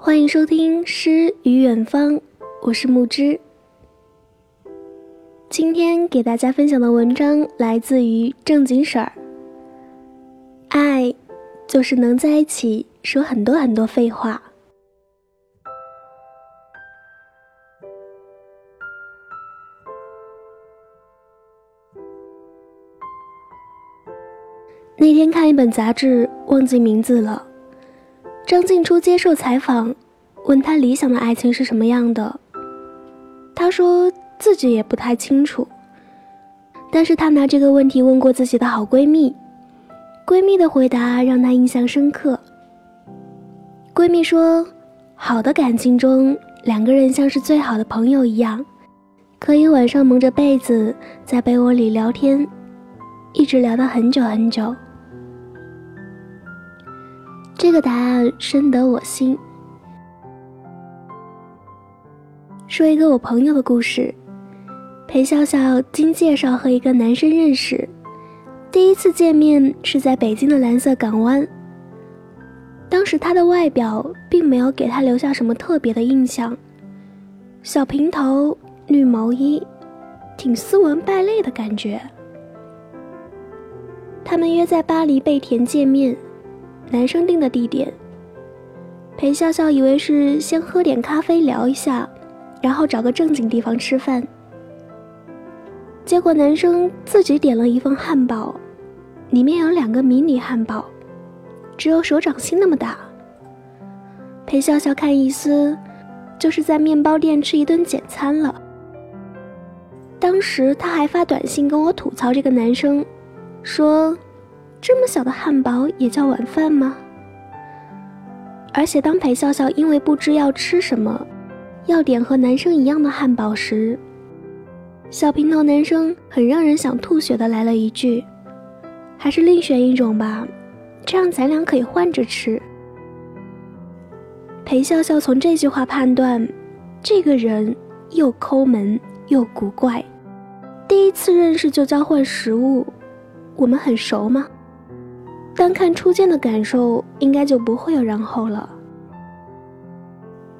欢迎收听《诗与远方》，我是木之。今天给大家分享的文章来自于正经婶儿。爱，就是能在一起说很多很多废话。那天看一本杂志，忘记名字了。张静初接受采访，问他理想的爱情是什么样的。他说自己也不太清楚，但是他拿这个问题问过自己的好闺蜜，闺蜜的回答让她印象深刻。闺蜜说，好的感情中，两个人像是最好的朋友一样，可以晚上蒙着被子在被窝里聊天，一直聊到很久很久。这个答案深得我心。说一个我朋友的故事：裴笑笑经介绍和一个男生认识，第一次见面是在北京的蓝色港湾。当时他的外表并没有给他留下什么特别的印象，小平头、绿毛衣，挺斯文败类的感觉。他们约在巴黎贝甜见面。男生定的地点，裴笑笑以为是先喝点咖啡聊一下，然后找个正经地方吃饭。结果男生自己点了一份汉堡，里面有两个迷你汉堡，只有手掌心那么大。裴笑笑看意思，就是在面包店吃一顿简餐了。当时他还发短信跟我吐槽这个男生，说。这么小的汉堡也叫晚饭吗？而且当裴笑笑因为不知要吃什么，要点和男生一样的汉堡时，小平头男生很让人想吐血的来了一句：“还是另选一种吧，这样咱俩可以换着吃。”裴笑笑从这句话判断，这个人又抠门又古怪，第一次认识就交换食物，我们很熟吗？单看初见的感受，应该就不会有然后了。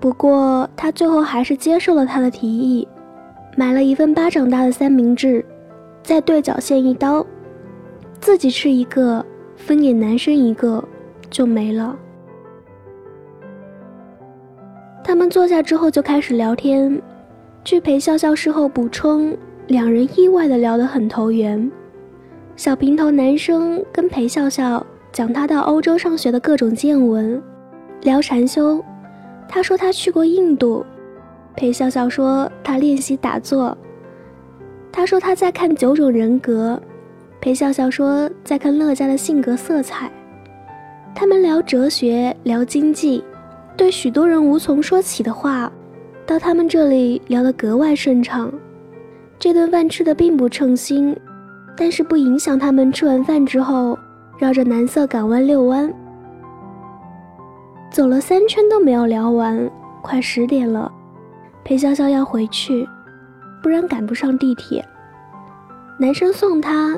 不过他最后还是接受了他的提议，买了一份巴掌大的三明治，在对角线一刀，自己吃一个，分给男生一个，就没了。他们坐下之后就开始聊天，据裴笑笑事后补充，两人意外的聊得很投缘。小平头男生跟裴笑笑讲他到欧洲上学的各种见闻，聊禅修。他说他去过印度，裴笑笑说他练习打坐。他说他在看九种人格，裴笑笑说在看乐嘉的性格色彩。他们聊哲学，聊经济，对许多人无从说起的话，到他们这里聊得格外顺畅。这顿饭吃的并不称心。但是不影响他们吃完饭之后绕着蓝色港湾遛弯，走了三圈都没有聊完，快十点了，裴潇潇要回去，不然赶不上地铁。男生送她，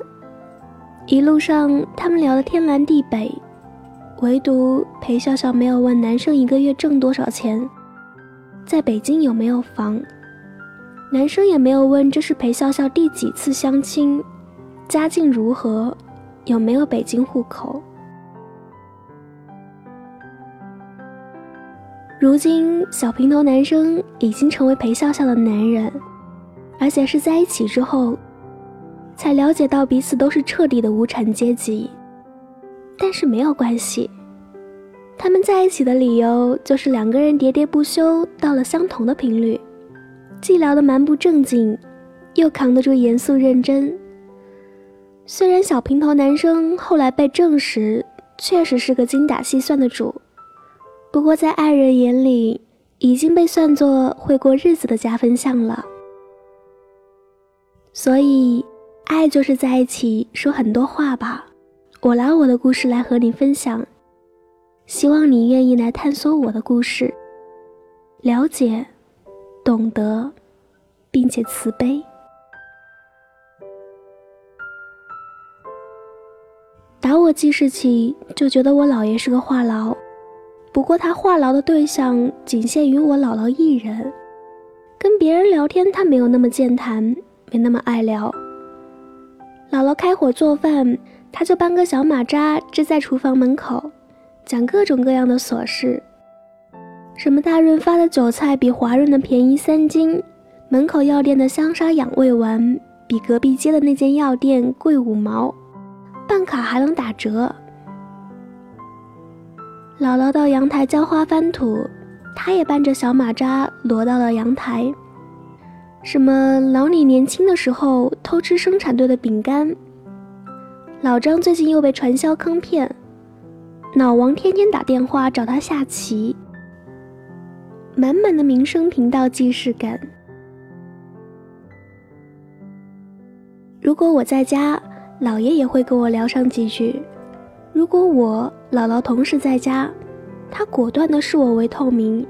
一路上他们聊得天南地北，唯独裴潇潇没有问男生一个月挣多少钱，在北京有没有房，男生也没有问这是裴笑笑第几次相亲。家境如何？有没有北京户口？如今，小平头男生已经成为裴笑笑的男人，而且是在一起之后，才了解到彼此都是彻底的无产阶级。但是没有关系，他们在一起的理由就是两个人喋喋不休到了相同的频率，既聊得蛮不正经，又扛得住严肃认真。虽然小平头男生后来被证实确实是个精打细算的主，不过在爱人眼里已经被算作会过日子的加分项了。所以，爱就是在一起说很多话吧。我拿我的故事来和你分享，希望你愿意来探索我的故事，了解、懂得，并且慈悲。打我记事起就觉得我姥爷是个话痨，不过他话痨的对象仅限于我姥姥一人，跟别人聊天他没有那么健谈，没那么爱聊。姥姥开火做饭，他就搬个小马扎支在厨房门口，讲各种各样的琐事，什么大润发的韭菜比华润的便宜三斤，门口药店的香砂养胃丸比隔壁街的那间药店贵五毛，办卡还能打折。姥姥到阳台浇花翻土，他也搬着小马扎挪到了阳台。什么老李年轻的时候偷吃生产队的饼干，老张最近又被传销坑骗，老王天天打电话找他下棋，满满的民生频道既视感。如果我在家，姥爷也会跟我聊上几句。如果我姥姥同时在家，他果断的视我为透明。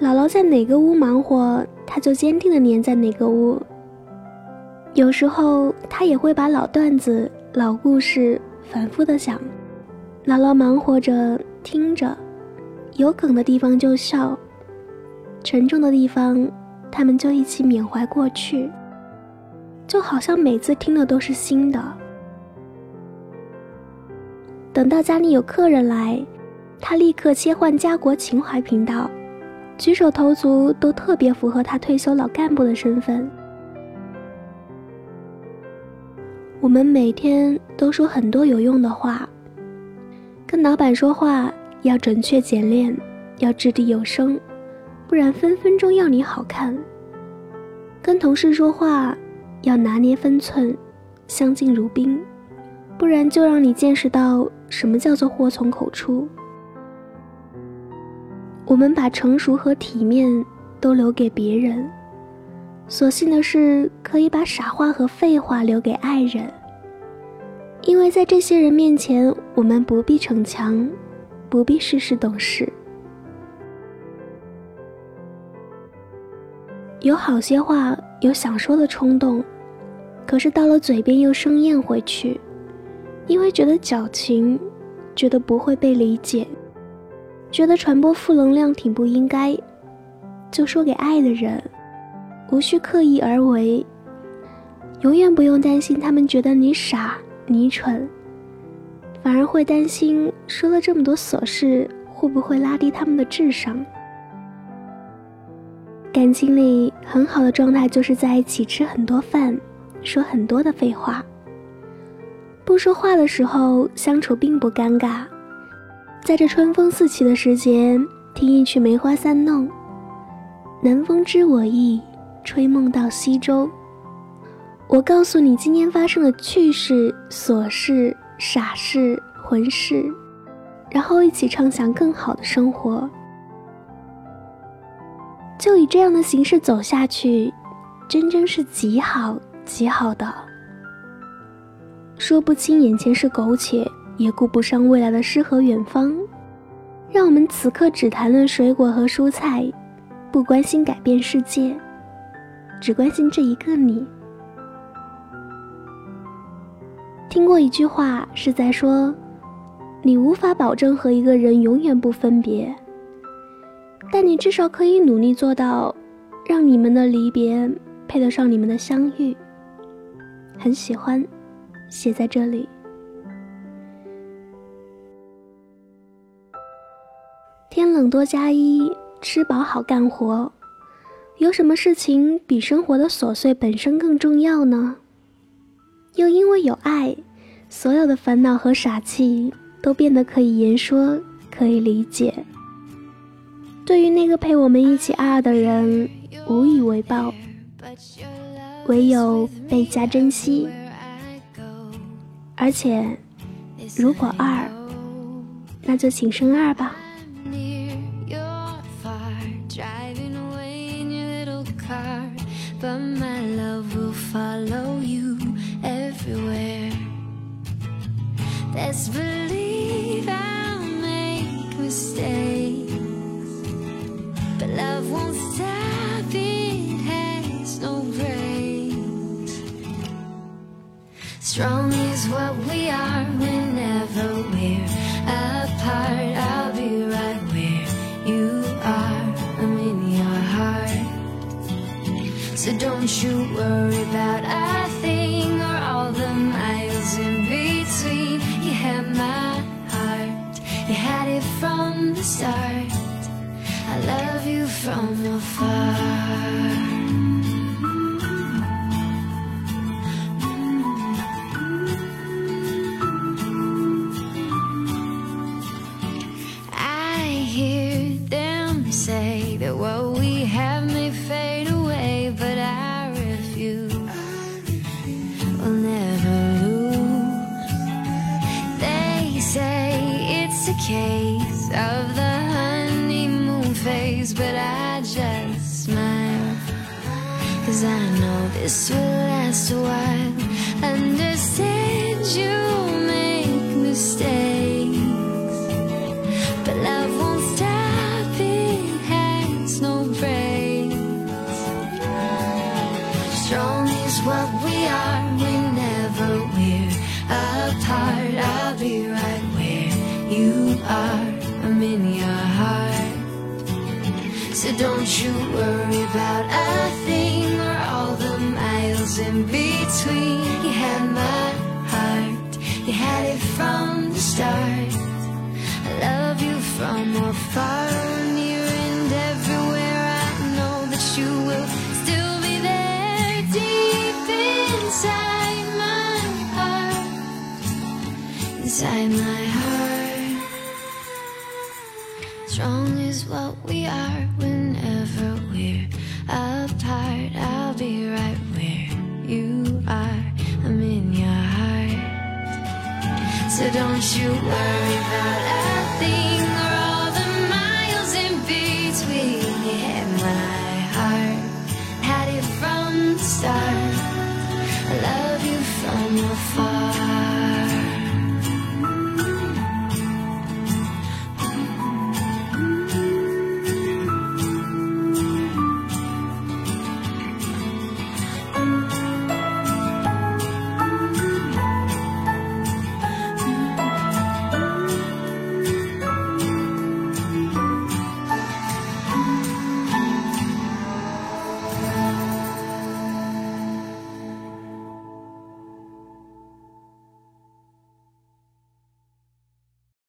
姥姥在哪个屋忙活，他就坚定的黏在哪个屋。有时候他也会把老段子、老故事反复的讲。姥姥忙活着听着，有梗的地方就笑，沉重的地方他们就一起缅怀过去，就好像每次听的都是新的。等到家里有客人来，他立刻切换家国情怀频道，举手投足都特别符合他退休老干部的身份。我们每天都说很多有用的话，跟老板说话要准确简练，要掷地有声，不然分分钟要你好看。跟同事说话要拿捏分寸，相敬如宾。不然就让你见识到什么叫做祸从口出。我们把成熟和体面都留给别人，所幸的是可以把傻话和废话留给爱人。因为在这些人面前，我们不必逞强，不必事事懂事。有好些话有想说的冲动，可是到了嘴边又生咽回去。因为觉得矫情，觉得不会被理解，觉得传播负能量挺不应该，就说给爱的人，无需刻意而为，永远不用担心他们觉得你傻你蠢，反而会担心说了这么多琐事会不会拉低他们的智商。感情里很好的状态就是在一起吃很多饭，说很多的废话。不说话的时候，相处并不尴尬。在这春风四起的时节，听一曲《梅花三弄》，南风知我意，吹梦到西洲。我告诉你今天发生的趣事、琐事、傻事、浑事，然后一起畅想更好的生活。就以这样的形式走下去，真真是极好极好的。说不清眼前是苟且，也顾不上未来的诗和远方。让我们此刻只谈论水果和蔬菜，不关心改变世界，只关心这一个你。听过一句话，是在说，你无法保证和一个人永远不分别，但你至少可以努力做到，让你们的离别配得上你们的相遇。很喜欢。写在这里。天冷多加衣，吃饱好干活。有什么事情比生活的琐碎本身更重要呢？又因为有爱，所有的烦恼和傻气都变得可以言说，可以理解。对于那个陪我们一起爱的人，无以为报，唯有倍加珍惜。而且，如果二，那就请生二吧。Strong is what we are of the honeymoon phase, but I just smile. Cause I know this will last a while. Understand you make mistakes. But love won't stop, it has no brakes. Strong is what we are whenever we're apart. I'll be right where you are, in your heart. So don't you worry about a thing or all the miles in between. You had my heart, you had it from the start. I love you from afar, So don't you worry about a thing or all the miles in between. Had my heart, had it from the start.